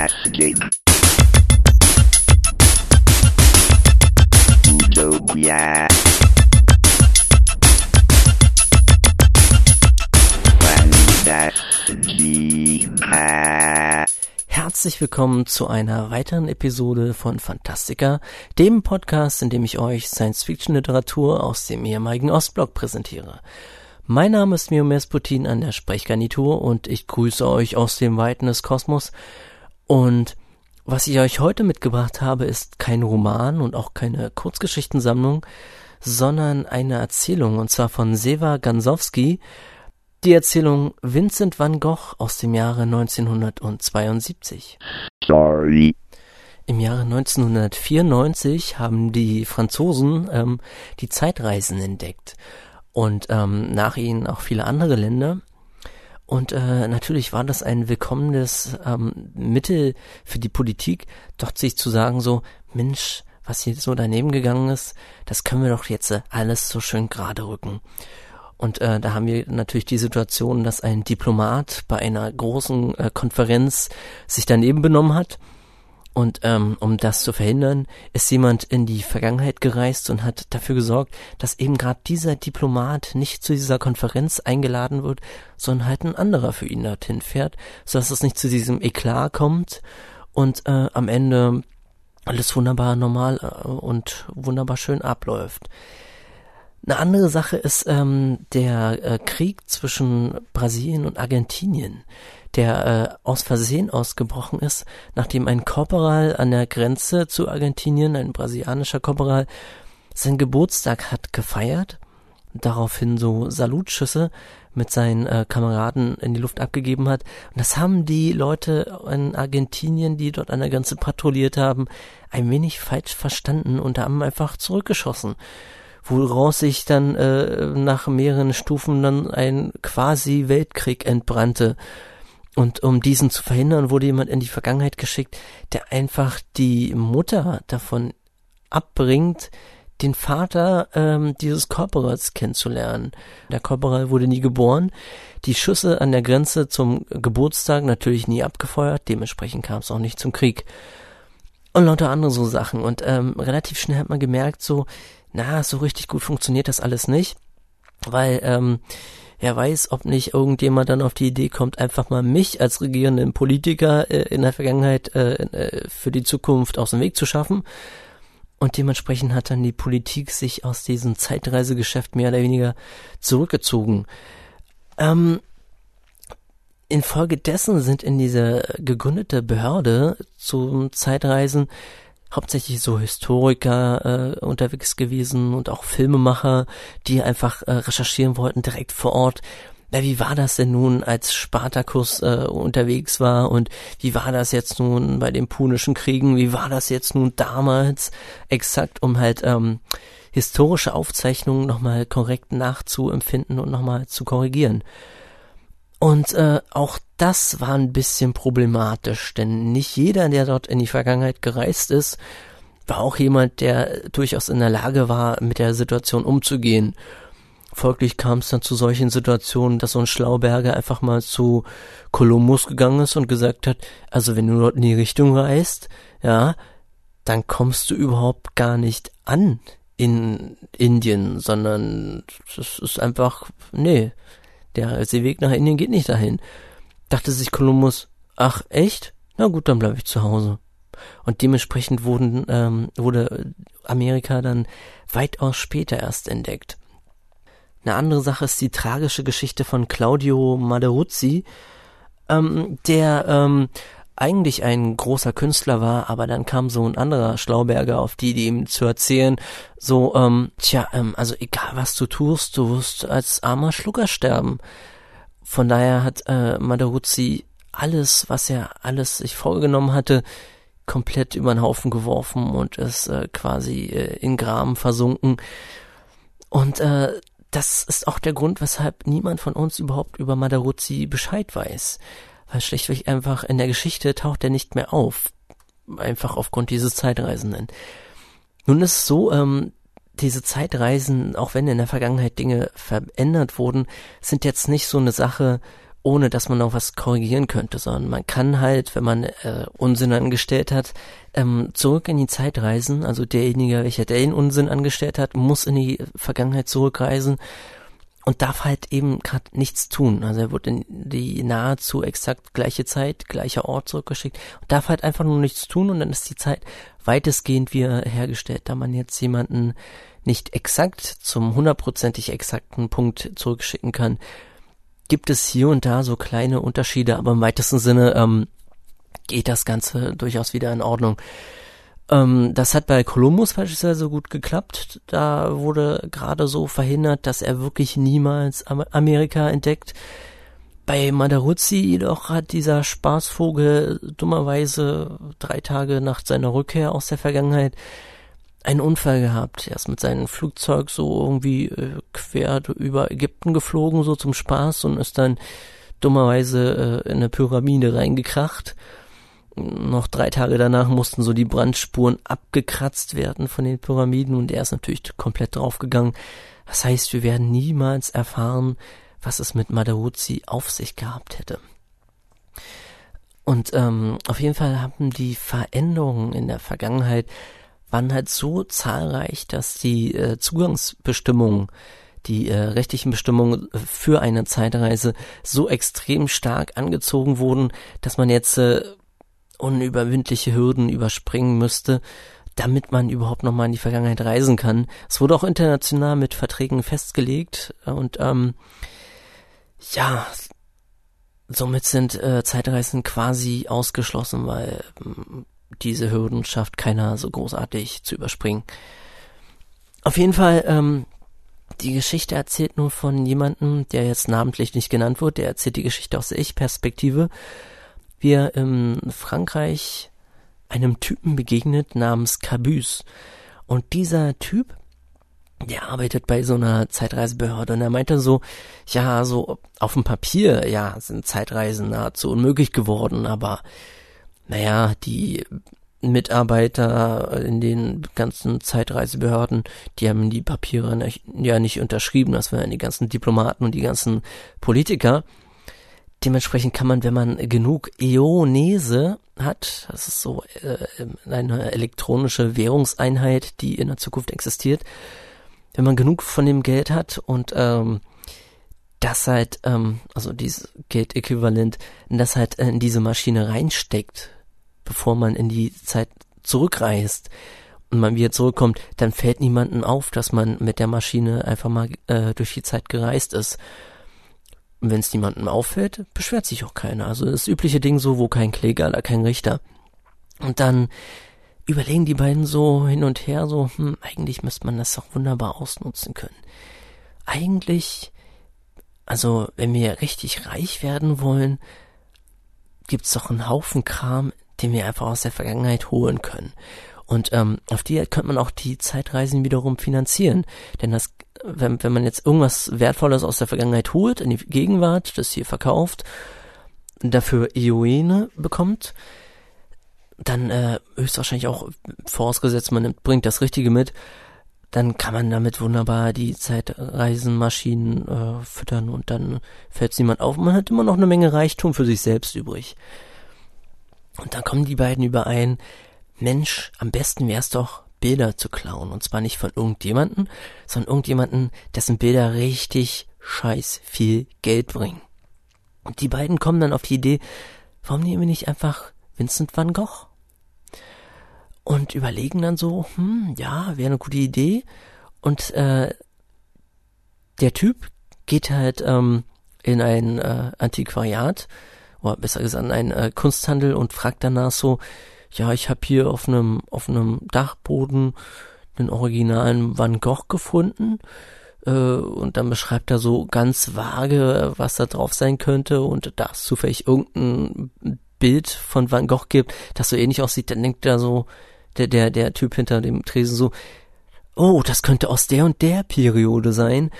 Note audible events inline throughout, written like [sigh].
Fantastic. Utopia. Fantastica. Herzlich willkommen zu einer weiteren Episode von Fantastica, dem Podcast, in dem ich euch Science-Fiction-Literatur aus dem ehemaligen Ostblock präsentiere. Mein Name ist Mio Mesputin an der Sprechgarnitur und ich grüße euch aus dem Weiten des Kosmos. Und was ich euch heute mitgebracht habe, ist kein Roman und auch keine Kurzgeschichtensammlung, sondern eine Erzählung, und zwar von Seva Gansowski, die Erzählung Vincent van Gogh aus dem Jahre 1972. Sorry. Im Jahre 1994 haben die Franzosen ähm, die Zeitreisen entdeckt und ähm, nach ihnen auch viele andere Länder. Und äh, natürlich war das ein willkommenes ähm, Mittel für die Politik, dort sich zu sagen so, Mensch, was hier so daneben gegangen ist, das können wir doch jetzt äh, alles so schön gerade rücken. Und äh, da haben wir natürlich die Situation, dass ein Diplomat bei einer großen äh, Konferenz sich daneben benommen hat. Und ähm, um das zu verhindern, ist jemand in die Vergangenheit gereist und hat dafür gesorgt, dass eben gerade dieser Diplomat nicht zu dieser Konferenz eingeladen wird, sondern halt ein anderer für ihn dorthin fährt, sodass es nicht zu diesem Eklat kommt und äh, am Ende alles wunderbar normal äh, und wunderbar schön abläuft. Eine andere Sache ist ähm, der äh, Krieg zwischen Brasilien und Argentinien, der äh, aus Versehen ausgebrochen ist, nachdem ein Korporal an der Grenze zu Argentinien, ein brasilianischer Korporal, seinen Geburtstag hat gefeiert, daraufhin so Salutschüsse mit seinen äh, Kameraden in die Luft abgegeben hat. Und das haben die Leute in Argentinien, die dort an der Grenze patrouilliert haben, ein wenig falsch verstanden und haben einfach zurückgeschossen woraus sich dann äh, nach mehreren Stufen dann ein quasi Weltkrieg entbrannte. Und um diesen zu verhindern, wurde jemand in die Vergangenheit geschickt, der einfach die Mutter davon abbringt, den Vater ähm, dieses Korporals kennenzulernen. Der Korporal wurde nie geboren. Die Schüsse an der Grenze zum Geburtstag natürlich nie abgefeuert. Dementsprechend kam es auch nicht zum Krieg. Und lauter andere so Sachen. Und ähm, relativ schnell hat man gemerkt, so, na, so richtig gut funktioniert das alles nicht, weil ähm, er weiß, ob nicht irgendjemand dann auf die Idee kommt, einfach mal mich als regierenden Politiker äh, in der Vergangenheit äh, äh, für die Zukunft aus dem Weg zu schaffen. Und dementsprechend hat dann die Politik sich aus diesem Zeitreisegeschäft mehr oder weniger zurückgezogen. Ähm, infolgedessen sind in dieser gegründete Behörde zum Zeitreisen hauptsächlich so Historiker äh, unterwegs gewesen und auch Filmemacher, die einfach äh, recherchieren wollten direkt vor Ort. Na, wie war das denn nun, als Spartacus äh, unterwegs war und wie war das jetzt nun bei den Punischen Kriegen? Wie war das jetzt nun damals exakt, um halt ähm, historische Aufzeichnungen nochmal korrekt nachzuempfinden und nochmal zu korrigieren? Und äh, auch das war ein bisschen problematisch, denn nicht jeder, der dort in die Vergangenheit gereist ist, war auch jemand, der durchaus in der Lage war, mit der Situation umzugehen. Folglich kam es dann zu solchen Situationen, dass so ein Schlauberger einfach mal zu Kolumbus gegangen ist und gesagt hat, also wenn du dort in die Richtung reist, ja, dann kommst du überhaupt gar nicht an in Indien, sondern es ist einfach, nee, der Seeweg nach Indien geht nicht dahin. Dachte sich Kolumbus, ach echt? Na gut, dann bleibe ich zu Hause. Und dementsprechend wurden, ähm, wurde Amerika dann weitaus später erst entdeckt. Eine andere Sache ist die tragische Geschichte von Claudio Maderuzzi, ähm, der ähm, eigentlich ein großer Künstler war, aber dann kam so ein anderer Schlauberger auf die, die ihm zu erzählen, so, ähm, tja, ähm, also egal was du tust, du wirst als armer Schlucker sterben. Von daher hat äh, Madaruzzi alles, was er alles sich vorgenommen hatte, komplett über den Haufen geworfen und ist äh, quasi äh, in Graben versunken. Und äh, das ist auch der Grund, weshalb niemand von uns überhaupt über Madaruzzi Bescheid weiß weil schlichtweg einfach in der Geschichte taucht er nicht mehr auf. Einfach aufgrund dieses Zeitreisenden. Nun ist es so, ähm, diese Zeitreisen, auch wenn in der Vergangenheit Dinge verändert wurden, sind jetzt nicht so eine Sache, ohne dass man noch was korrigieren könnte, sondern man kann halt, wenn man äh, Unsinn angestellt hat, ähm, zurück in die Zeit reisen. Also derjenige, welcher den Unsinn angestellt hat, muss in die Vergangenheit zurückreisen und darf halt eben gerade nichts tun. Also er wird in die nahezu exakt gleiche Zeit, gleicher Ort zurückgeschickt und darf halt einfach nur nichts tun und dann ist die Zeit weitestgehend wieder hergestellt, da man jetzt jemanden nicht exakt zum hundertprozentig exakten Punkt zurückschicken kann, gibt es hier und da so kleine Unterschiede, aber im weitesten Sinne ähm, geht das Ganze durchaus wieder in Ordnung. Ähm, das hat bei Columbus beispielsweise gut geklappt. Da wurde gerade so verhindert, dass er wirklich niemals Amerika entdeckt. Bei Madaruzzi jedoch hat dieser Spaßvogel dummerweise drei Tage nach seiner Rückkehr aus der Vergangenheit einen Unfall gehabt. Er ist mit seinem Flugzeug so irgendwie äh, quer über Ägypten geflogen, so zum Spaß und ist dann dummerweise äh, in eine Pyramide reingekracht. Noch drei Tage danach mussten so die Brandspuren abgekratzt werden von den Pyramiden und er ist natürlich komplett draufgegangen. Das heißt, wir werden niemals erfahren, was es mit Madauzzi auf sich gehabt hätte. Und ähm, auf jeden Fall haben die Veränderungen in der Vergangenheit waren halt so zahlreich, dass die äh, Zugangsbestimmungen, die äh, rechtlichen Bestimmungen für eine Zeitreise so extrem stark angezogen wurden, dass man jetzt äh, unüberwindliche Hürden überspringen müsste, damit man überhaupt nochmal in die Vergangenheit reisen kann. Es wurde auch international mit Verträgen festgelegt und ähm, ja, somit sind äh, Zeitreisen quasi ausgeschlossen, weil ähm, diese Hürden schafft keiner so großartig zu überspringen. Auf jeden Fall, ähm, die Geschichte erzählt nur von jemandem, der jetzt namentlich nicht genannt wird, der erzählt die Geschichte aus der Ich-Perspektive, wie er in Frankreich einem Typen begegnet namens Cabus. Und dieser Typ, der arbeitet bei so einer Zeitreisebehörde und er meinte so, ja, so auf dem Papier, ja, sind Zeitreisen nahezu unmöglich geworden, aber naja, die Mitarbeiter in den ganzen Zeitreisebehörden, die haben die Papiere ja nicht unterschrieben, das waren die ganzen Diplomaten und die ganzen Politiker. Dementsprechend kann man, wenn man genug Ionese hat, das ist so äh, eine elektronische Währungseinheit, die in der Zukunft existiert, wenn man genug von dem Geld hat und ähm, das halt, ähm, also dieses Geldäquivalent, das halt in diese Maschine reinsteckt, bevor man in die Zeit zurückreist und man wieder zurückkommt, dann fällt niemandem auf, dass man mit der Maschine einfach mal äh, durch die Zeit gereist ist. Und wenn es niemandem auffällt, beschwert sich auch keiner. Also das übliche Ding so, wo kein Kläger oder kein Richter. Und dann überlegen die beiden so hin und her, so, hm, eigentlich müsste man das doch wunderbar ausnutzen können. Eigentlich, also wenn wir richtig reich werden wollen, gibt's doch einen Haufen Kram den wir einfach aus der Vergangenheit holen können. Und ähm, auf die könnte man auch die Zeitreisen wiederum finanzieren. Denn das, wenn, wenn man jetzt irgendwas Wertvolles aus der Vergangenheit holt, in die Gegenwart, das hier verkauft, dafür Ioene bekommt, dann äh, höchstwahrscheinlich auch vorausgesetzt, man nimmt, bringt das Richtige mit, dann kann man damit wunderbar die Zeitreisenmaschinen äh, füttern und dann fällt es niemand auf. Man hat immer noch eine Menge Reichtum für sich selbst übrig. Und dann kommen die beiden überein, Mensch, am besten wär's doch, Bilder zu klauen. Und zwar nicht von irgendjemanden, sondern irgendjemanden, dessen Bilder richtig scheiß viel Geld bringen. Und die beiden kommen dann auf die Idee, warum nehmen wir nicht einfach Vincent van Gogh? Und überlegen dann so, hm, ja, wäre eine gute Idee. Und äh, der Typ geht halt ähm, in ein äh, Antiquariat oder besser gesagt an einen äh, Kunsthandel und fragt danach so, ja, ich habe hier auf einem auf einem Dachboden den originalen Van Gogh gefunden äh, und dann beschreibt er so ganz vage, was da drauf sein könnte und da es zufällig irgendein Bild von Van Gogh gibt, das so ähnlich aussieht, dann denkt er so der der der Typ hinter dem Tresen so, oh, das könnte aus der und der Periode sein.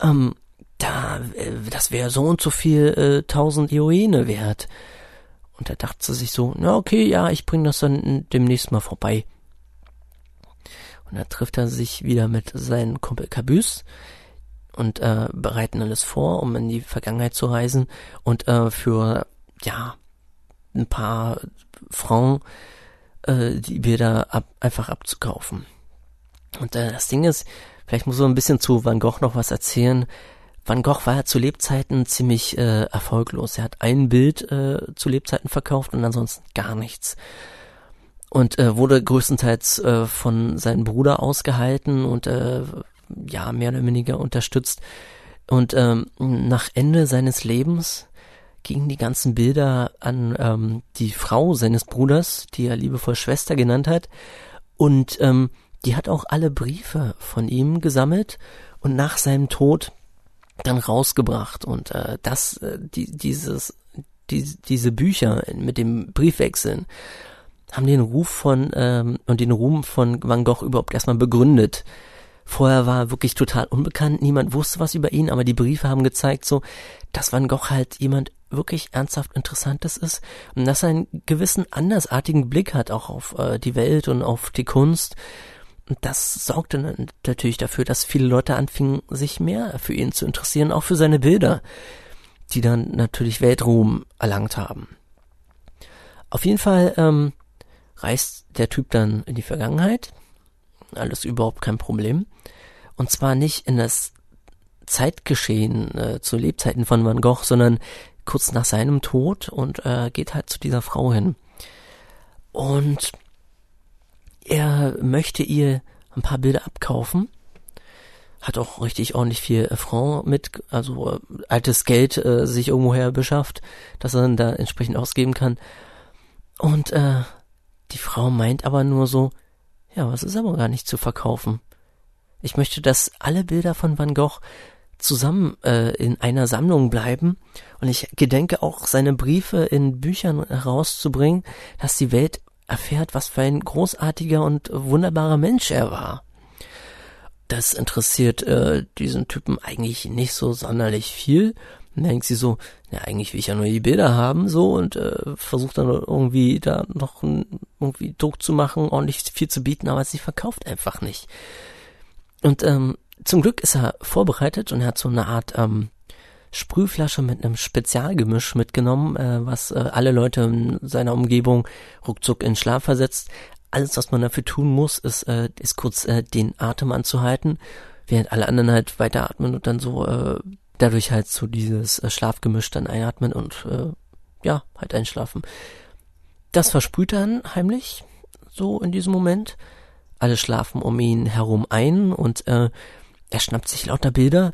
Ähm, da, äh, das wäre so und so viel äh, tausend Ioene wert. Und er dachte sich so, na okay, ja, ich bring das dann demnächst mal vorbei. Und da trifft er sich wieder mit seinem Kumpel Cabus, und äh, bereiten alles vor, um in die Vergangenheit zu reisen und äh, für ja ein paar Francs äh, die Bilder ab, einfach abzukaufen. Und äh, das Ding ist, vielleicht muss man ein bisschen zu Van Gogh noch was erzählen. Van Gogh war ja zu Lebzeiten ziemlich äh, erfolglos. Er hat ein Bild äh, zu Lebzeiten verkauft und ansonsten gar nichts. Und äh, wurde größtenteils äh, von seinem Bruder ausgehalten und äh, ja, mehr oder weniger unterstützt. Und ähm, nach Ende seines Lebens gingen die ganzen Bilder an ähm, die Frau seines Bruders, die er liebevoll Schwester genannt hat. Und ähm, die hat auch alle Briefe von ihm gesammelt und nach seinem Tod dann rausgebracht. Und äh, das, äh, die, dieses, die, diese Bücher mit dem Briefwechseln haben den Ruf von ähm, und den Ruhm von Van Gogh überhaupt erstmal begründet. Vorher war er wirklich total unbekannt, niemand wusste was über ihn, aber die Briefe haben gezeigt, so, dass Van Gogh halt jemand wirklich ernsthaft Interessantes ist und dass er einen gewissen andersartigen Blick hat auch auf äh, die Welt und auf die Kunst. Und das sorgte natürlich dafür, dass viele Leute anfingen, sich mehr für ihn zu interessieren, auch für seine Bilder, die dann natürlich Weltruhm erlangt haben. Auf jeden Fall ähm, reist der Typ dann in die Vergangenheit, alles überhaupt kein Problem. Und zwar nicht in das Zeitgeschehen äh, zu Lebzeiten von Van Gogh, sondern kurz nach seinem Tod und äh, geht halt zu dieser Frau hin. Und er möchte ihr ein paar Bilder abkaufen. Hat auch richtig ordentlich viel äh, Franc mit, also äh, altes Geld äh, sich irgendwoher beschafft, dass er dann da entsprechend ausgeben kann. Und äh, die Frau meint aber nur so, ja, was ist aber gar nicht zu verkaufen. Ich möchte, dass alle Bilder von Van Gogh zusammen äh, in einer Sammlung bleiben und ich gedenke auch seine Briefe in Büchern herauszubringen, dass die Welt erfährt, was für ein großartiger und wunderbarer Mensch er war. Das interessiert äh, diesen Typen eigentlich nicht so sonderlich viel. Und denkt sie so, ja, eigentlich will ich ja nur die Bilder haben, so, und äh, versucht dann irgendwie da noch irgendwie Druck zu machen, ordentlich viel zu bieten, aber sie verkauft einfach nicht. Und ähm, zum Glück ist er vorbereitet und er hat so eine Art ähm, Sprühflasche mit einem Spezialgemisch mitgenommen, äh, was äh, alle Leute in seiner Umgebung ruckzuck in Schlaf versetzt. Alles, was man dafür tun muss, ist, äh, ist kurz äh, den Atem anzuhalten, während alle anderen halt weiteratmen und dann so äh, dadurch halt so dieses äh, Schlafgemisch dann einatmen und äh, ja, halt einschlafen. Das versprüht dann heimlich, so in diesem Moment. Alle schlafen um ihn herum ein und äh, er schnappt sich lauter Bilder,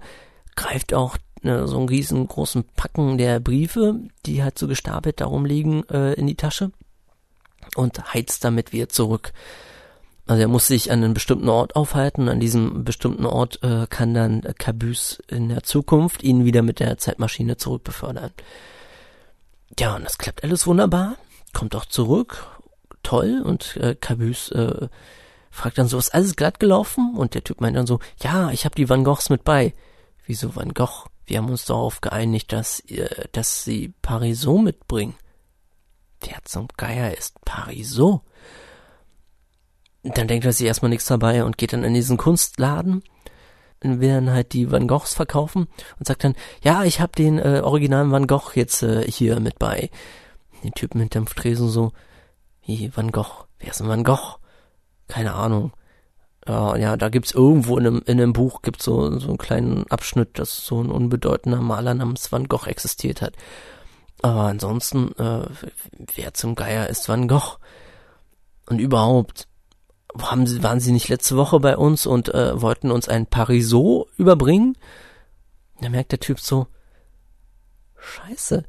greift auch ne, so einen riesengroßen Packen der Briefe, die halt so gestapelt darum liegen, äh, in die Tasche und heizt damit wieder zurück. Also er muss sich an einem bestimmten Ort aufhalten. An diesem bestimmten Ort äh, kann dann Cabus in der Zukunft ihn wieder mit der Zeitmaschine zurückbefördern. Ja, und das klappt alles wunderbar. Kommt auch zurück. Toll. Und äh, Cabus äh, fragt dann so, ist alles glatt gelaufen? Und der Typ meint dann so, ja, ich habe die Van Goghs mit bei. Wieso Van Gogh? Wir haben uns darauf geeinigt, dass, äh, dass sie Parisot mitbringen. Wer zum Geier ist Parisot? Dann denkt er sich erstmal nichts dabei und geht dann in diesen Kunstladen will dann halt die Van Goghs verkaufen und sagt dann, ja, ich habe den äh, originalen Van Gogh jetzt äh, hier mit bei. Den Typen hinterm Tresen so, wie Van Gogh, wer ist ein Van Gogh? Keine Ahnung. Ja, ja, da gibt's irgendwo in einem, in einem Buch gibt's so, so einen kleinen Abschnitt, dass so ein unbedeutender Maler namens Van Gogh existiert hat. Aber ansonsten, äh, wer zum Geier ist Van Gogh? Und überhaupt, haben sie, waren sie nicht letzte Woche bei uns und äh, wollten uns ein Parisot überbringen? Da merkt der Typ so, scheiße,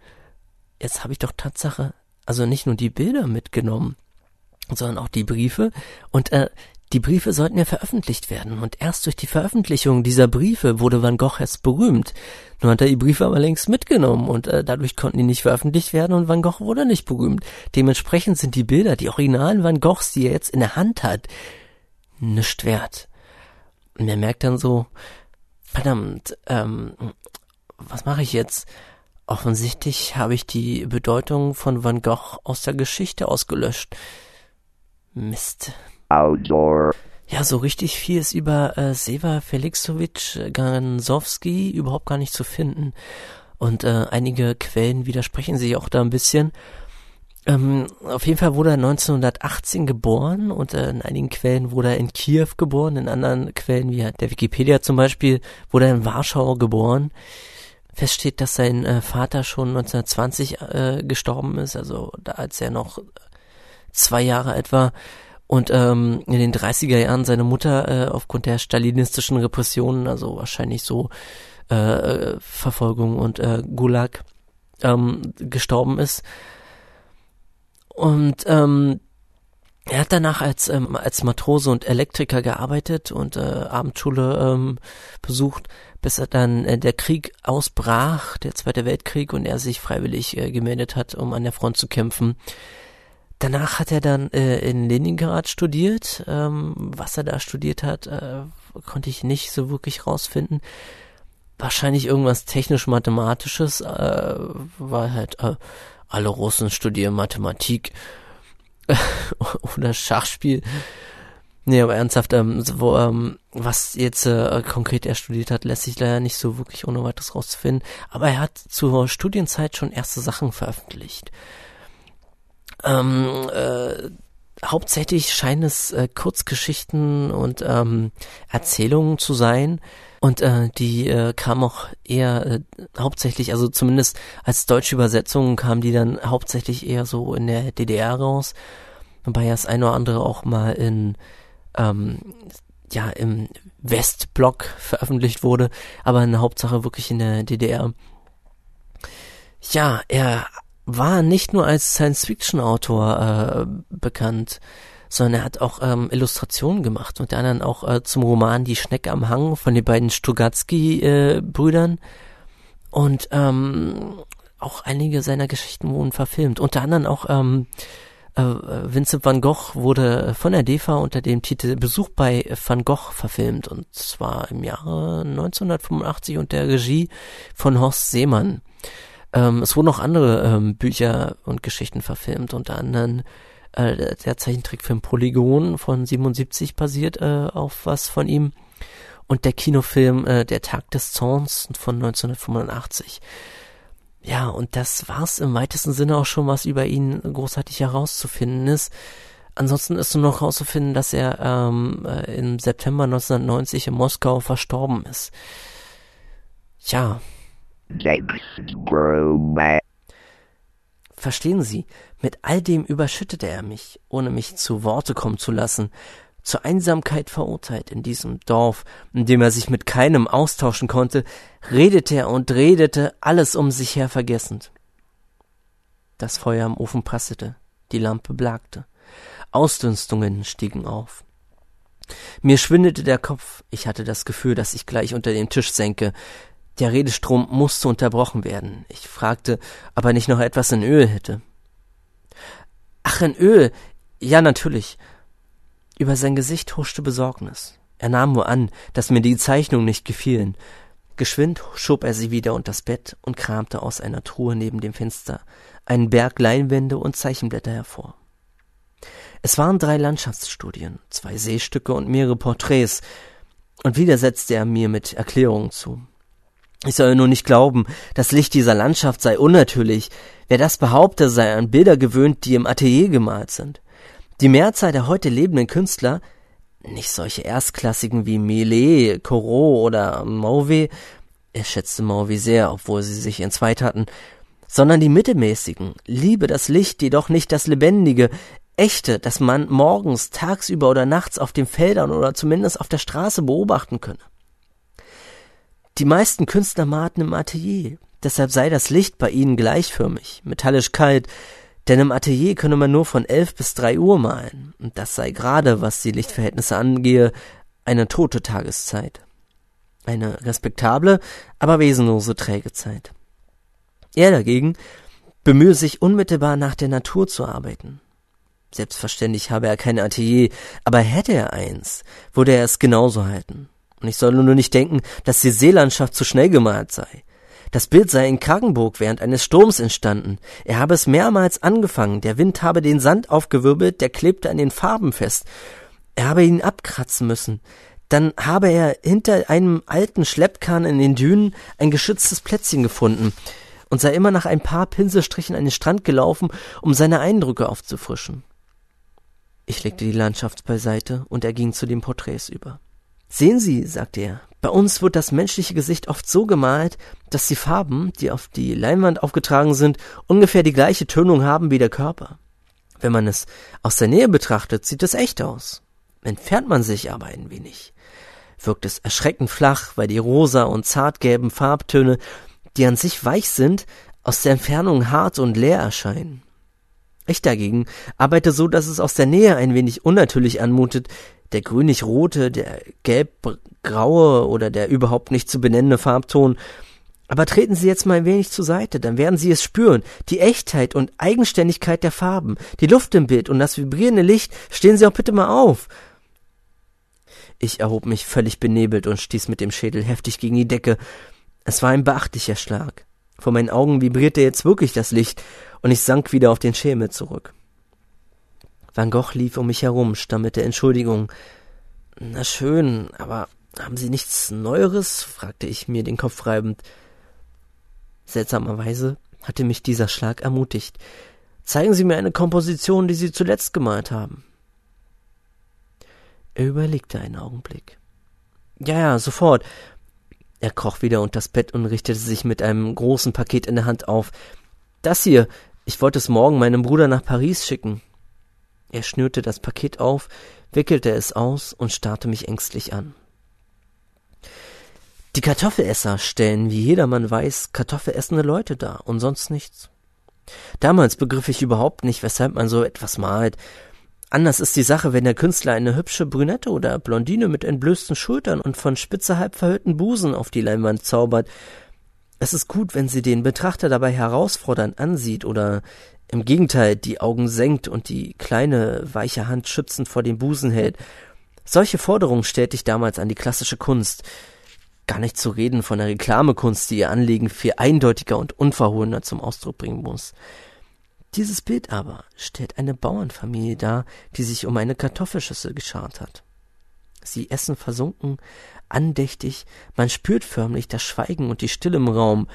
jetzt habe ich doch Tatsache, also nicht nur die Bilder mitgenommen, sondern auch die Briefe und äh, die Briefe sollten ja veröffentlicht werden und erst durch die Veröffentlichung dieser Briefe wurde Van Gogh erst berühmt. Nur hat er die Briefe aber längst mitgenommen und äh, dadurch konnten die nicht veröffentlicht werden und Van Gogh wurde nicht berühmt. Dementsprechend sind die Bilder, die originalen Van Goghs, die er jetzt in der Hand hat, nicht wert. Und er merkt dann so, verdammt, ähm, was mache ich jetzt? Offensichtlich habe ich die Bedeutung von Van Gogh aus der Geschichte ausgelöscht. Mist. Outdoor. Ja, so richtig viel ist über äh, Seva Felixovic Gansowski überhaupt gar nicht zu finden. Und äh, einige Quellen widersprechen sich auch da ein bisschen. Ähm, auf jeden Fall wurde er 1918 geboren und äh, in einigen Quellen wurde er in Kiew geboren, in anderen Quellen wie der Wikipedia zum Beispiel wurde er in Warschau geboren. Fest steht, dass sein äh, Vater schon 1920 äh, gestorben ist, also da als er noch zwei Jahre alt war und ähm, in den 30er Jahren seine Mutter äh, aufgrund der stalinistischen Repressionen, also wahrscheinlich so äh, Verfolgung und äh, Gulag ähm, gestorben ist. Und ähm, er hat danach als ähm, als Matrose und Elektriker gearbeitet und äh, Abendschule ähm, besucht, bis er dann äh, der Krieg ausbrach, der Zweite Weltkrieg, und er sich freiwillig äh, gemeldet hat, um an der Front zu kämpfen. Danach hat er dann äh, in Leningrad studiert. Ähm, was er da studiert hat, äh, konnte ich nicht so wirklich rausfinden. Wahrscheinlich irgendwas technisch-mathematisches, äh, weil halt äh, alle Russen studieren Mathematik [laughs] oder Schachspiel. Nee, aber ernsthaft, ähm, wo, ähm, was jetzt äh, konkret er studiert hat, lässt sich leider nicht so wirklich ohne weiteres rauszufinden. Aber er hat zur Studienzeit schon erste Sachen veröffentlicht. Ähm, äh, hauptsächlich scheinen es äh, Kurzgeschichten und ähm, Erzählungen zu sein. Und äh, die äh, kam auch eher äh, hauptsächlich, also zumindest als deutsche Übersetzungen kam die dann hauptsächlich eher so in der DDR raus. Wobei das eine oder andere auch mal in ähm, ja im Westblock veröffentlicht wurde, aber in der Hauptsache wirklich in der DDR. Ja, er war nicht nur als Science-Fiction-Autor äh, bekannt, sondern er hat auch ähm, Illustrationen gemacht, unter anderem auch äh, zum Roman Die Schnecke am Hang von den beiden Strugatsky-Brüdern. Äh, und ähm, auch einige seiner Geschichten wurden verfilmt. Unter anderem auch ähm, äh, Vincent van Gogh wurde von der DEFA unter dem Titel Besuch bei Van Gogh verfilmt. Und zwar im Jahre 1985 unter der Regie von Horst Seemann. Ähm, es wurden noch andere ähm, Bücher und Geschichten verfilmt, unter anderem äh, der Zeichentrickfilm Polygon von 77 basiert äh, auf was von ihm und der Kinofilm äh, Der Tag des Zorns von 1985. Ja, und das war's im weitesten Sinne auch schon, was über ihn großartig herauszufinden ist. Ansonsten ist nur noch herauszufinden, dass er ähm, äh, im September 1990 in Moskau verstorben ist. Ja, Verstehen Sie, mit all dem überschüttete er mich, ohne mich zu Worte kommen zu lassen, zur Einsamkeit verurteilt in diesem Dorf, in dem er sich mit keinem austauschen konnte, redete er und redete, alles um sich her vergessend. Das Feuer am Ofen prasselte, die Lampe blagte, Ausdünstungen stiegen auf. Mir schwindelte der Kopf, ich hatte das Gefühl, dass ich gleich unter den Tisch senke, der Redestrom musste unterbrochen werden. Ich fragte, ob er nicht noch etwas in Öl hätte. Ach, in Öl. Ja, natürlich. Über sein Gesicht huschte Besorgnis. Er nahm nur an, dass mir die Zeichnungen nicht gefielen. Geschwind schob er sie wieder unter das Bett und kramte aus einer Truhe neben dem Fenster einen Berg Leinwände und Zeichenblätter hervor. Es waren drei Landschaftsstudien, zwei Seestücke und mehrere Porträts, und wieder setzte er mir mit Erklärungen zu. Ich soll nur nicht glauben, das Licht dieser Landschaft sei unnatürlich. Wer das behaupte, sei an Bilder gewöhnt, die im Atelier gemalt sind. Die Mehrzahl der heute lebenden Künstler, nicht solche Erstklassigen wie Millet, Corot oder Mauve, er schätzte Mauve sehr, obwohl sie sich entzweit hatten, sondern die mittelmäßigen, liebe das Licht, jedoch nicht das Lebendige, echte, das man morgens, tagsüber oder nachts auf den Feldern oder zumindest auf der Straße beobachten könne. Die meisten Künstler malten im Atelier, deshalb sei das Licht bei ihnen gleichförmig, metallisch kalt, denn im Atelier könne man nur von elf bis drei Uhr malen, und das sei gerade, was die Lichtverhältnisse angehe, eine tote Tageszeit. Eine respektable, aber wesenlose Trägezeit. Er dagegen bemühe sich unmittelbar nach der Natur zu arbeiten. Selbstverständlich habe er kein Atelier, aber hätte er eins, würde er es genauso halten. Und ich soll nur nicht denken, dass die Seelandschaft zu schnell gemalt sei. Das Bild sei in Kragenburg während eines Sturms entstanden. Er habe es mehrmals angefangen, der Wind habe den Sand aufgewirbelt, der klebte an den Farben fest. Er habe ihn abkratzen müssen. Dann habe er hinter einem alten Schleppkahn in den Dünen ein geschütztes Plätzchen gefunden und sei immer nach ein paar Pinselstrichen an den Strand gelaufen, um seine Eindrücke aufzufrischen. Ich legte die Landschaft beiseite und er ging zu den Porträts über. Sehen Sie, sagte er, bei uns wird das menschliche Gesicht oft so gemalt, dass die Farben, die auf die Leinwand aufgetragen sind, ungefähr die gleiche Tönung haben wie der Körper. Wenn man es aus der Nähe betrachtet, sieht es echt aus. Entfernt man sich aber ein wenig, wirkt es erschreckend flach, weil die rosa und zartgelben Farbtöne, die an sich weich sind, aus der Entfernung hart und leer erscheinen. Ich dagegen arbeite so, dass es aus der Nähe ein wenig unnatürlich anmutet, der grünlich-rote, der gelb-graue oder der überhaupt nicht zu benennende Farbton. Aber treten Sie jetzt mal ein wenig zur Seite, dann werden Sie es spüren. Die Echtheit und Eigenständigkeit der Farben, die Luft im Bild und das vibrierende Licht. Stehen Sie auch bitte mal auf. Ich erhob mich völlig benebelt und stieß mit dem Schädel heftig gegen die Decke. Es war ein beachtlicher Schlag. Vor meinen Augen vibrierte jetzt wirklich das Licht, und ich sank wieder auf den Schemel zurück. Van Gogh lief um mich herum, stammelte Entschuldigung. Na schön, aber haben Sie nichts Neueres? fragte ich mir den Kopf reibend. Seltsamerweise hatte mich dieser Schlag ermutigt. Zeigen Sie mir eine Komposition, die Sie zuletzt gemalt haben. Er überlegte einen Augenblick. Ja, ja, sofort. Er kroch wieder unter das Bett und richtete sich mit einem großen Paket in der Hand auf. Das hier, ich wollte es morgen meinem Bruder nach Paris schicken. Er schnürte das Paket auf, wickelte es aus und starrte mich ängstlich an. Die Kartoffelesser stellen, wie jedermann weiß, kartoffelessende Leute dar und sonst nichts. Damals begriff ich überhaupt nicht, weshalb man so etwas malt. Anders ist die Sache, wenn der Künstler eine hübsche Brünette oder Blondine mit entblößten Schultern und von spitze halb verhüllten Busen auf die Leinwand zaubert. Es ist gut, wenn sie den Betrachter dabei herausfordernd ansieht oder im Gegenteil die Augen senkt und die kleine, weiche Hand schützend vor den Busen hält. Solche Forderungen stellte ich damals an die klassische Kunst. Gar nicht zu reden von der Reklamekunst, die ihr Anliegen viel eindeutiger und unverhohlener zum Ausdruck bringen muss. Dieses Bild aber stellt eine Bauernfamilie dar, die sich um eine Kartoffelschüssel geschart hat. Sie essen versunken, andächtig, man spürt förmlich das Schweigen und die Stille im Raum,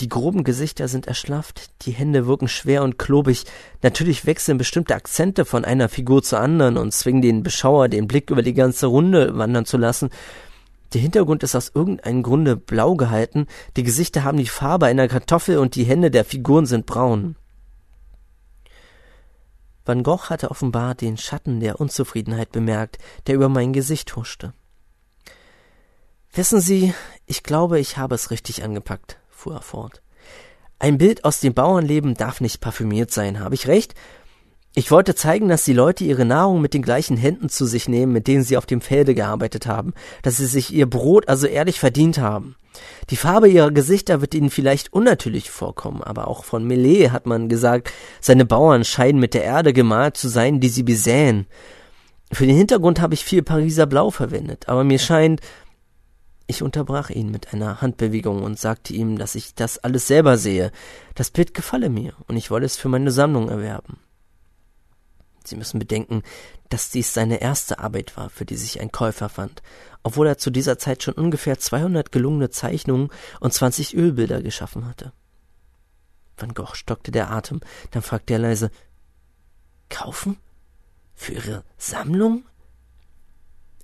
die groben Gesichter sind erschlafft, die Hände wirken schwer und klobig. Natürlich wechseln bestimmte Akzente von einer Figur zur anderen und zwingen den Beschauer, den Blick über die ganze Runde wandern zu lassen. Der Hintergrund ist aus irgendeinem Grunde blau gehalten, die Gesichter haben die Farbe einer Kartoffel und die Hände der Figuren sind braun. Van Gogh hatte offenbar den Schatten der Unzufriedenheit bemerkt, der über mein Gesicht huschte. Wissen Sie, ich glaube, ich habe es richtig angepackt fuhr er fort. Ein Bild aus dem Bauernleben darf nicht parfümiert sein, habe ich recht? Ich wollte zeigen, dass die Leute ihre Nahrung mit den gleichen Händen zu sich nehmen, mit denen sie auf dem Felde gearbeitet haben, dass sie sich ihr Brot also ehrlich verdient haben. Die Farbe ihrer Gesichter wird ihnen vielleicht unnatürlich vorkommen, aber auch von Millet hat man gesagt, seine Bauern scheinen mit der Erde gemalt zu sein, die sie besäen. Für den Hintergrund habe ich viel Pariser Blau verwendet, aber mir scheint, ich unterbrach ihn mit einer Handbewegung und sagte ihm, dass ich das alles selber sehe. Das Bild gefalle mir und ich wolle es für meine Sammlung erwerben. Sie müssen bedenken, dass dies seine erste Arbeit war, für die sich ein Käufer fand, obwohl er zu dieser Zeit schon ungefähr 200 gelungene Zeichnungen und 20 Ölbilder geschaffen hatte. Van Gogh stockte der Atem, dann fragte er leise, Kaufen? Für Ihre Sammlung?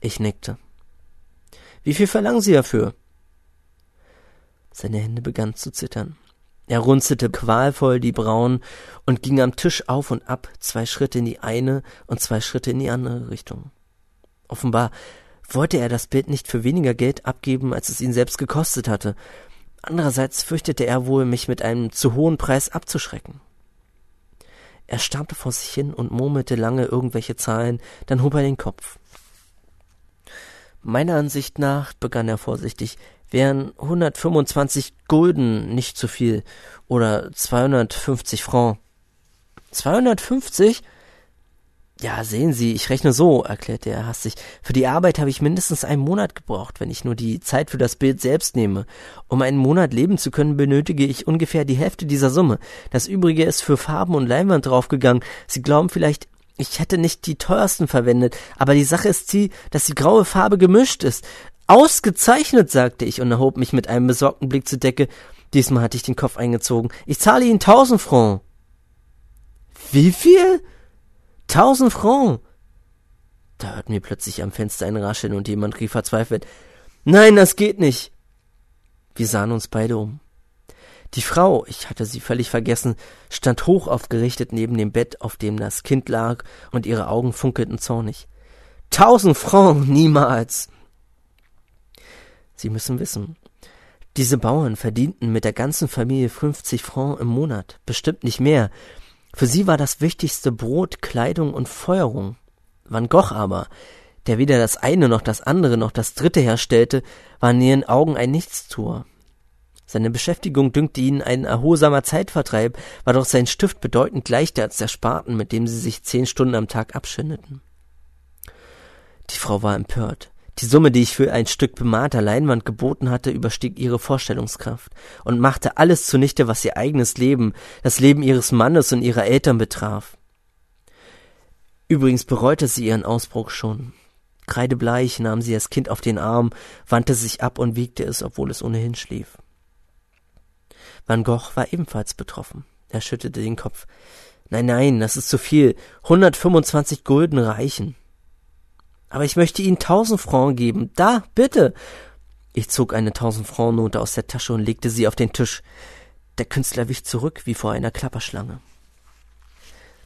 Ich nickte. Wie viel verlangen Sie dafür? Seine Hände begannen zu zittern. Er runzelte qualvoll die Brauen und ging am Tisch auf und ab, zwei Schritte in die eine und zwei Schritte in die andere Richtung. Offenbar wollte er das Bild nicht für weniger Geld abgeben, als es ihn selbst gekostet hatte. Andererseits fürchtete er wohl, mich mit einem zu hohen Preis abzuschrecken. Er starrte vor sich hin und murmelte lange irgendwelche Zahlen, dann hob er den Kopf. Meiner Ansicht nach, begann er vorsichtig, wären 125 Gulden nicht zu viel oder 250 Francs. 250? Ja, sehen Sie, ich rechne so, erklärte er hastig. Für die Arbeit habe ich mindestens einen Monat gebraucht, wenn ich nur die Zeit für das Bild selbst nehme. Um einen Monat leben zu können, benötige ich ungefähr die Hälfte dieser Summe. Das übrige ist für Farben und Leinwand draufgegangen. Sie glauben vielleicht, ich hätte nicht die teuersten verwendet, aber die Sache ist die, dass die graue Farbe gemischt ist. Ausgezeichnet, sagte ich und erhob mich mit einem besorgten Blick zur Decke. Diesmal hatte ich den Kopf eingezogen. Ich zahle Ihnen tausend Francs. Wie viel? Tausend Francs. Da hörten wir plötzlich am Fenster ein Rascheln und jemand rief verzweifelt. Nein, das geht nicht. Wir sahen uns beide um. Die Frau, ich hatte sie völlig vergessen, stand hoch aufgerichtet neben dem Bett, auf dem das Kind lag, und ihre Augen funkelten zornig. Tausend Francs, niemals. Sie müssen wissen, diese Bauern verdienten mit der ganzen Familie 50 Francs im Monat, bestimmt nicht mehr. Für sie war das wichtigste Brot, Kleidung und Feuerung. Van Gogh aber, der weder das eine noch das andere noch das dritte herstellte, war in ihren Augen ein Nichtstuer. Seine Beschäftigung dünkte ihnen ein erholsamer Zeitvertreib, war doch sein Stift bedeutend leichter als der Spaten, mit dem sie sich zehn Stunden am Tag abschindeten. Die Frau war empört. Die Summe, die ich für ein Stück bemalter Leinwand geboten hatte, überstieg ihre Vorstellungskraft und machte alles zunichte, was ihr eigenes Leben, das Leben ihres Mannes und ihrer Eltern betraf. Übrigens bereute sie ihren Ausbruch schon. Kreidebleich nahm sie das Kind auf den Arm, wandte sich ab und wiegte es, obwohl es ohnehin schlief. Van Gogh war ebenfalls betroffen. Er schüttelte den Kopf. Nein, nein, das ist zu viel. 125 Gulden reichen. Aber ich möchte Ihnen tausend Francs geben. Da, bitte. Ich zog eine tausend Franc Note aus der Tasche und legte sie auf den Tisch. Der Künstler wich zurück wie vor einer Klapperschlange.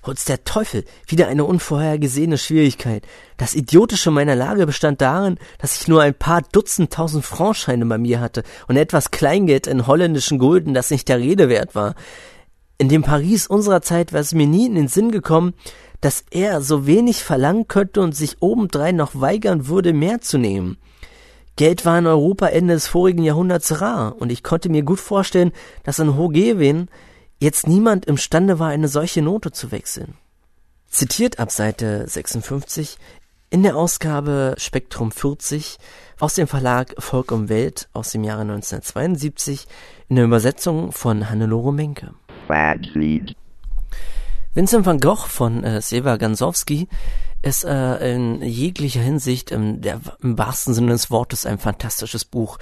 Holz der Teufel, wieder eine unvorhergesehene Schwierigkeit. Das Idiotische meiner Lage bestand darin, dass ich nur ein paar Dutzend tausend Francscheine bei mir hatte und etwas Kleingeld in holländischen Gulden, das nicht der Rede wert war. In dem Paris unserer Zeit war es mir nie in den Sinn gekommen, dass er so wenig verlangen könnte und sich obendrein noch weigern würde, mehr zu nehmen. Geld war in Europa Ende des vorigen Jahrhunderts rar, und ich konnte mir gut vorstellen, dass in Hogewin jetzt niemand imstande war, eine solche Note zu wechseln. Zitiert ab Seite 56 in der Ausgabe Spektrum 40 aus dem Verlag Volk und Welt aus dem Jahre 1972 in der Übersetzung von Hannelore Menke. Vincent van Gogh von äh, Seva Gansowski ist äh, in jeglicher Hinsicht im, der, im wahrsten Sinne des Wortes ein fantastisches Buch.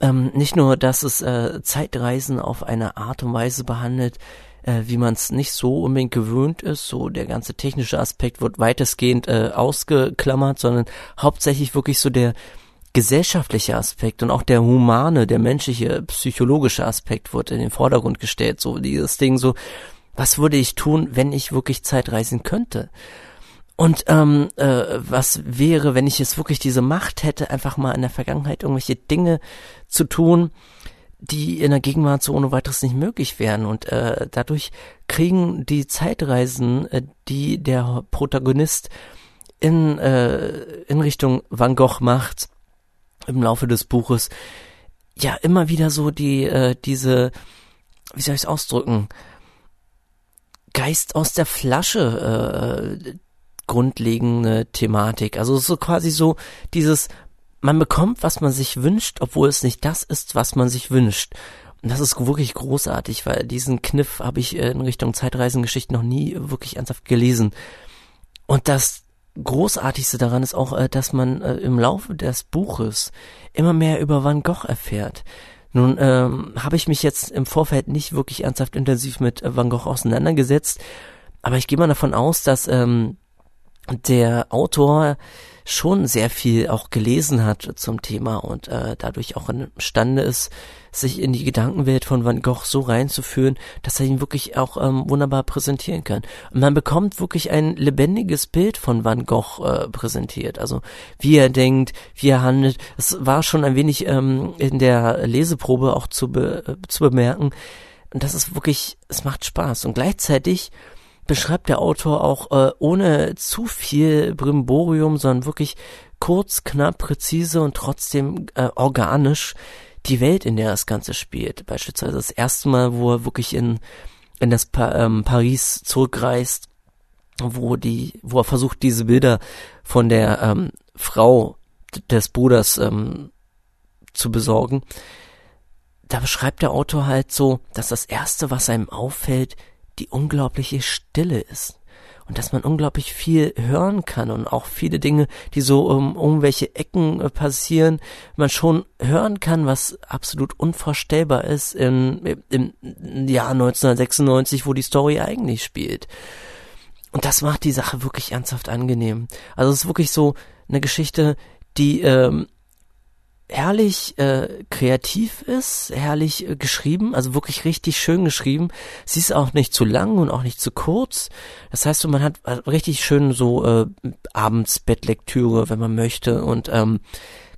Ähm, nicht nur, dass es äh, Zeitreisen auf eine Art und Weise behandelt, äh, wie man es nicht so unbedingt gewöhnt ist, so der ganze technische Aspekt wird weitestgehend äh, ausgeklammert, sondern hauptsächlich wirklich so der gesellschaftliche Aspekt und auch der humane, der menschliche, psychologische Aspekt wird in den Vordergrund gestellt. So dieses Ding so, was würde ich tun, wenn ich wirklich Zeitreisen könnte? Und ähm, äh, was wäre, wenn ich jetzt wirklich diese Macht hätte, einfach mal in der Vergangenheit irgendwelche Dinge zu tun, die in der Gegenwart so ohne weiteres nicht möglich wären. Und äh, dadurch kriegen die Zeitreisen, äh, die der Protagonist in, äh, in Richtung Van Gogh macht, im Laufe des Buches, ja immer wieder so die, äh, diese, wie soll ich es ausdrücken, Geist aus der Flasche äh, grundlegende Thematik. Also so quasi so dieses, man bekommt, was man sich wünscht, obwohl es nicht das ist, was man sich wünscht. Und das ist wirklich großartig, weil diesen Kniff habe ich in Richtung Zeitreisengeschichten noch nie wirklich ernsthaft gelesen. Und das Großartigste daran ist auch, äh, dass man äh, im Laufe des Buches immer mehr über Van Gogh erfährt. Nun ähm, habe ich mich jetzt im Vorfeld nicht wirklich ernsthaft intensiv mit Van Gogh auseinandergesetzt, aber ich gehe mal davon aus, dass ähm, der Autor schon sehr viel auch gelesen hat zum Thema und äh, dadurch auch imstande ist, sich in die Gedankenwelt von Van Gogh so reinzuführen, dass er ihn wirklich auch ähm, wunderbar präsentieren kann. Und man bekommt wirklich ein lebendiges Bild von Van Gogh äh, präsentiert. Also wie er denkt, wie er handelt. Es war schon ein wenig ähm, in der Leseprobe auch zu, be äh, zu bemerken. Und das ist wirklich, es macht Spaß. Und gleichzeitig beschreibt der Autor auch äh, ohne zu viel Brimborium, sondern wirklich kurz, knapp, präzise und trotzdem äh, organisch die Welt, in der das Ganze spielt. Beispielsweise das erste Mal, wo er wirklich in, in das pa ähm, Paris zurückreist, wo die, wo er versucht, diese Bilder von der ähm, Frau des Bruders ähm, zu besorgen. Da beschreibt der Autor halt so, dass das erste, was einem auffällt, die unglaubliche Stille ist. und dass man unglaublich viel hören kann und auch viele Dinge, die so um irgendwelche Ecken äh, passieren, man schon hören kann, was absolut unvorstellbar ist im, im Jahr 1996, wo die Story eigentlich spielt. Und das macht die Sache wirklich ernsthaft angenehm. Also es ist wirklich so eine Geschichte, die ähm, herrlich äh, kreativ ist, herrlich äh, geschrieben, also wirklich richtig schön geschrieben. Sie ist auch nicht zu lang und auch nicht zu kurz. Das heißt, man hat richtig schön so äh, abends Bettlektüre, wenn man möchte und ähm,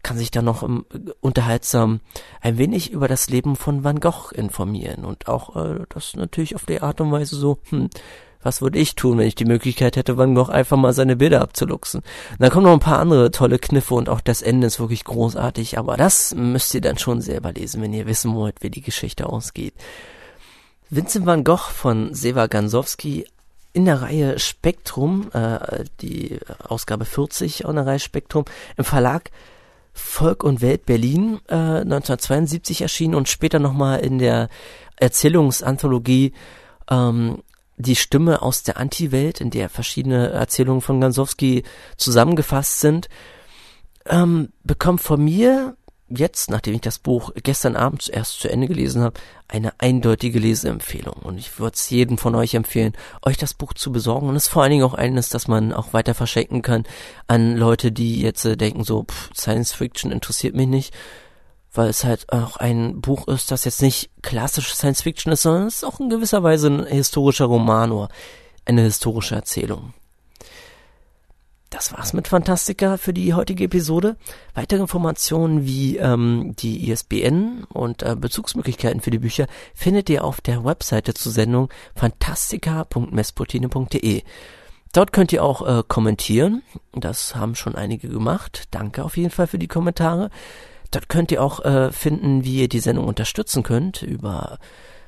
kann sich dann noch ähm, unterhaltsam ein wenig über das Leben von Van Gogh informieren und auch äh, das natürlich auf die Art und Weise so hm, was würde ich tun, wenn ich die Möglichkeit hätte, Van Gogh einfach mal seine Bilder abzuluxen? Und dann kommen noch ein paar andere tolle Kniffe und auch das Ende ist wirklich großartig, aber das müsst ihr dann schon selber lesen, wenn ihr wissen wollt, wie die Geschichte ausgeht. Vincent van Gogh von Seva Gansowski in der Reihe Spektrum, äh, die Ausgabe 40 auch in der Reihe Spektrum, im Verlag Volk und Welt Berlin äh, 1972 erschienen und später nochmal in der Erzählungsanthologie ähm, die Stimme aus der Anti-Welt, in der verschiedene Erzählungen von Gansowski zusammengefasst sind, ähm, bekommt von mir jetzt, nachdem ich das Buch gestern Abend erst zu Ende gelesen habe, eine eindeutige Leseempfehlung. Und ich würde es jedem von euch empfehlen, euch das Buch zu besorgen. Und es ist vor allen Dingen auch eines, das man auch weiter verschenken kann an Leute, die jetzt äh, denken, so, pff, Science Fiction interessiert mich nicht weil es halt auch ein Buch ist, das jetzt nicht klassisch Science Fiction ist, sondern es ist auch in gewisser Weise ein historischer Roman oder eine historische Erzählung. Das war's mit Fantastica für die heutige Episode. Weitere Informationen wie ähm, die ISBN und äh, Bezugsmöglichkeiten für die Bücher findet ihr auf der Webseite zur Sendung fantastica.mespotine.de. Dort könnt ihr auch äh, kommentieren. Das haben schon einige gemacht. Danke auf jeden Fall für die Kommentare. Dort könnt ihr auch äh, finden, wie ihr die Sendung unterstützen könnt über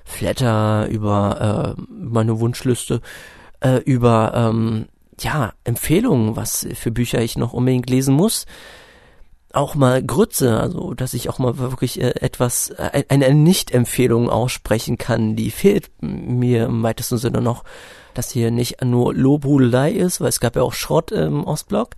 Flatter, über äh, meine Wunschliste, äh, über ähm, ja Empfehlungen, was für Bücher ich noch unbedingt lesen muss. Auch mal Grütze, also dass ich auch mal wirklich äh, etwas, äh, eine Nicht-Empfehlung aussprechen kann, die fehlt mir im weitesten Sinne noch, dass hier nicht nur Lobhudelei ist, weil es gab ja auch Schrott im Ostblock.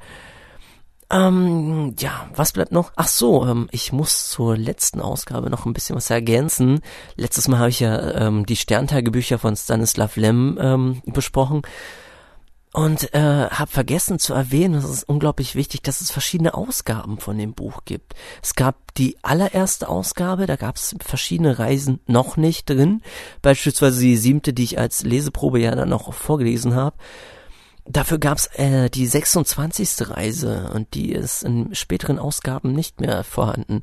Ähm, ja, was bleibt noch? Ach so, ähm, ich muss zur letzten Ausgabe noch ein bisschen was ergänzen. Letztes Mal habe ich ja ähm, die Sterntagebücher von Stanislav Lem ähm, besprochen und äh, habe vergessen zu erwähnen, das ist unglaublich wichtig, dass es verschiedene Ausgaben von dem Buch gibt. Es gab die allererste Ausgabe, da gab es verschiedene Reisen noch nicht drin, beispielsweise die siebte, die ich als Leseprobe ja dann noch vorgelesen habe. Dafür gab's äh, die 26. Reise und die ist in späteren Ausgaben nicht mehr vorhanden.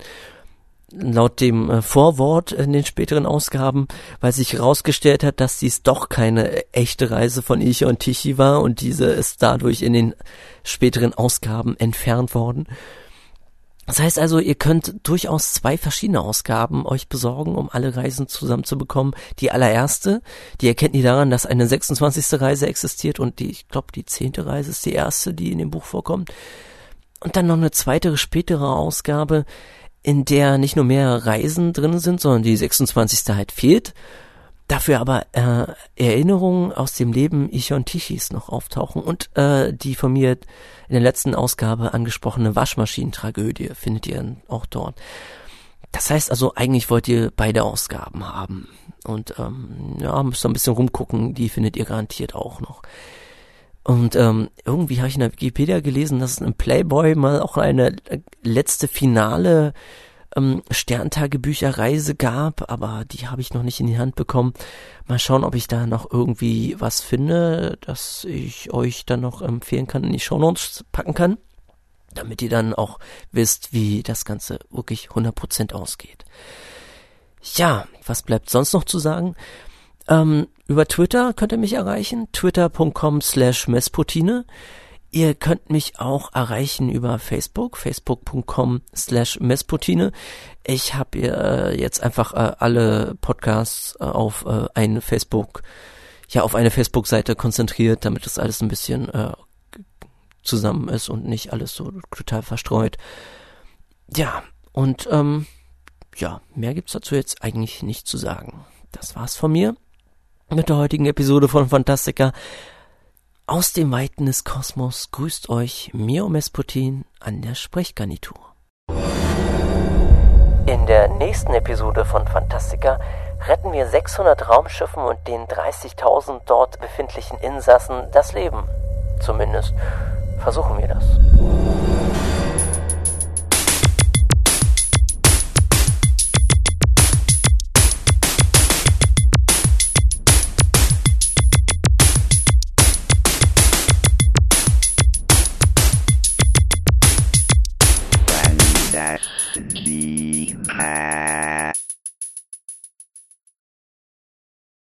Laut dem äh, Vorwort in den späteren Ausgaben, weil sich herausgestellt hat, dass dies doch keine echte Reise von Ichi und Tichy war und diese ist dadurch in den späteren Ausgaben entfernt worden. Das heißt also, ihr könnt durchaus zwei verschiedene Ausgaben euch besorgen, um alle Reisen zusammenzubekommen. Die allererste, die erkennt ihr daran, dass eine 26. Reise existiert und die, ich glaube, die zehnte Reise ist die erste, die in dem Buch vorkommt. Und dann noch eine zweite, spätere Ausgabe, in der nicht nur mehr Reisen drin sind, sondern die 26. halt fehlt dafür aber äh, Erinnerungen aus dem Leben Ichon Tichis noch auftauchen und äh, die von mir in der letzten Ausgabe angesprochene Waschmaschinentragödie findet ihr auch dort. Das heißt also, eigentlich wollt ihr beide Ausgaben haben. Und ähm, ja, müsst ihr ein bisschen rumgucken, die findet ihr garantiert auch noch. Und ähm, irgendwie habe ich in der Wikipedia gelesen, dass es in Playboy mal auch eine letzte finale ähm, Sterntagebücherreise gab, aber die habe ich noch nicht in die Hand bekommen. Mal schauen, ob ich da noch irgendwie was finde, das ich euch dann noch empfehlen kann, in die Shownotes packen kann, damit ihr dann auch wisst, wie das Ganze wirklich 100% ausgeht. Ja, was bleibt sonst noch zu sagen? Ähm, über Twitter könnt ihr mich erreichen, twitter.com slash mesputine. Ihr könnt mich auch erreichen über Facebook, facebook.com slash Mesputine. Ich habe äh, jetzt einfach äh, alle Podcasts äh, auf äh, eine Facebook, ja, auf eine Facebook-Seite konzentriert, damit das alles ein bisschen äh, zusammen ist und nicht alles so total verstreut. Ja, und ähm, ja, mehr gibt's dazu jetzt eigentlich nicht zu sagen. Das war's von mir mit der heutigen Episode von Fantastica. Aus dem Weiten des Kosmos grüßt euch Mio Mesputin an der Sprechgarnitur. In der nächsten Episode von Fantastica retten wir 600 Raumschiffen und den 30.000 dort befindlichen Insassen das Leben. Zumindest versuchen wir das. Fantastica.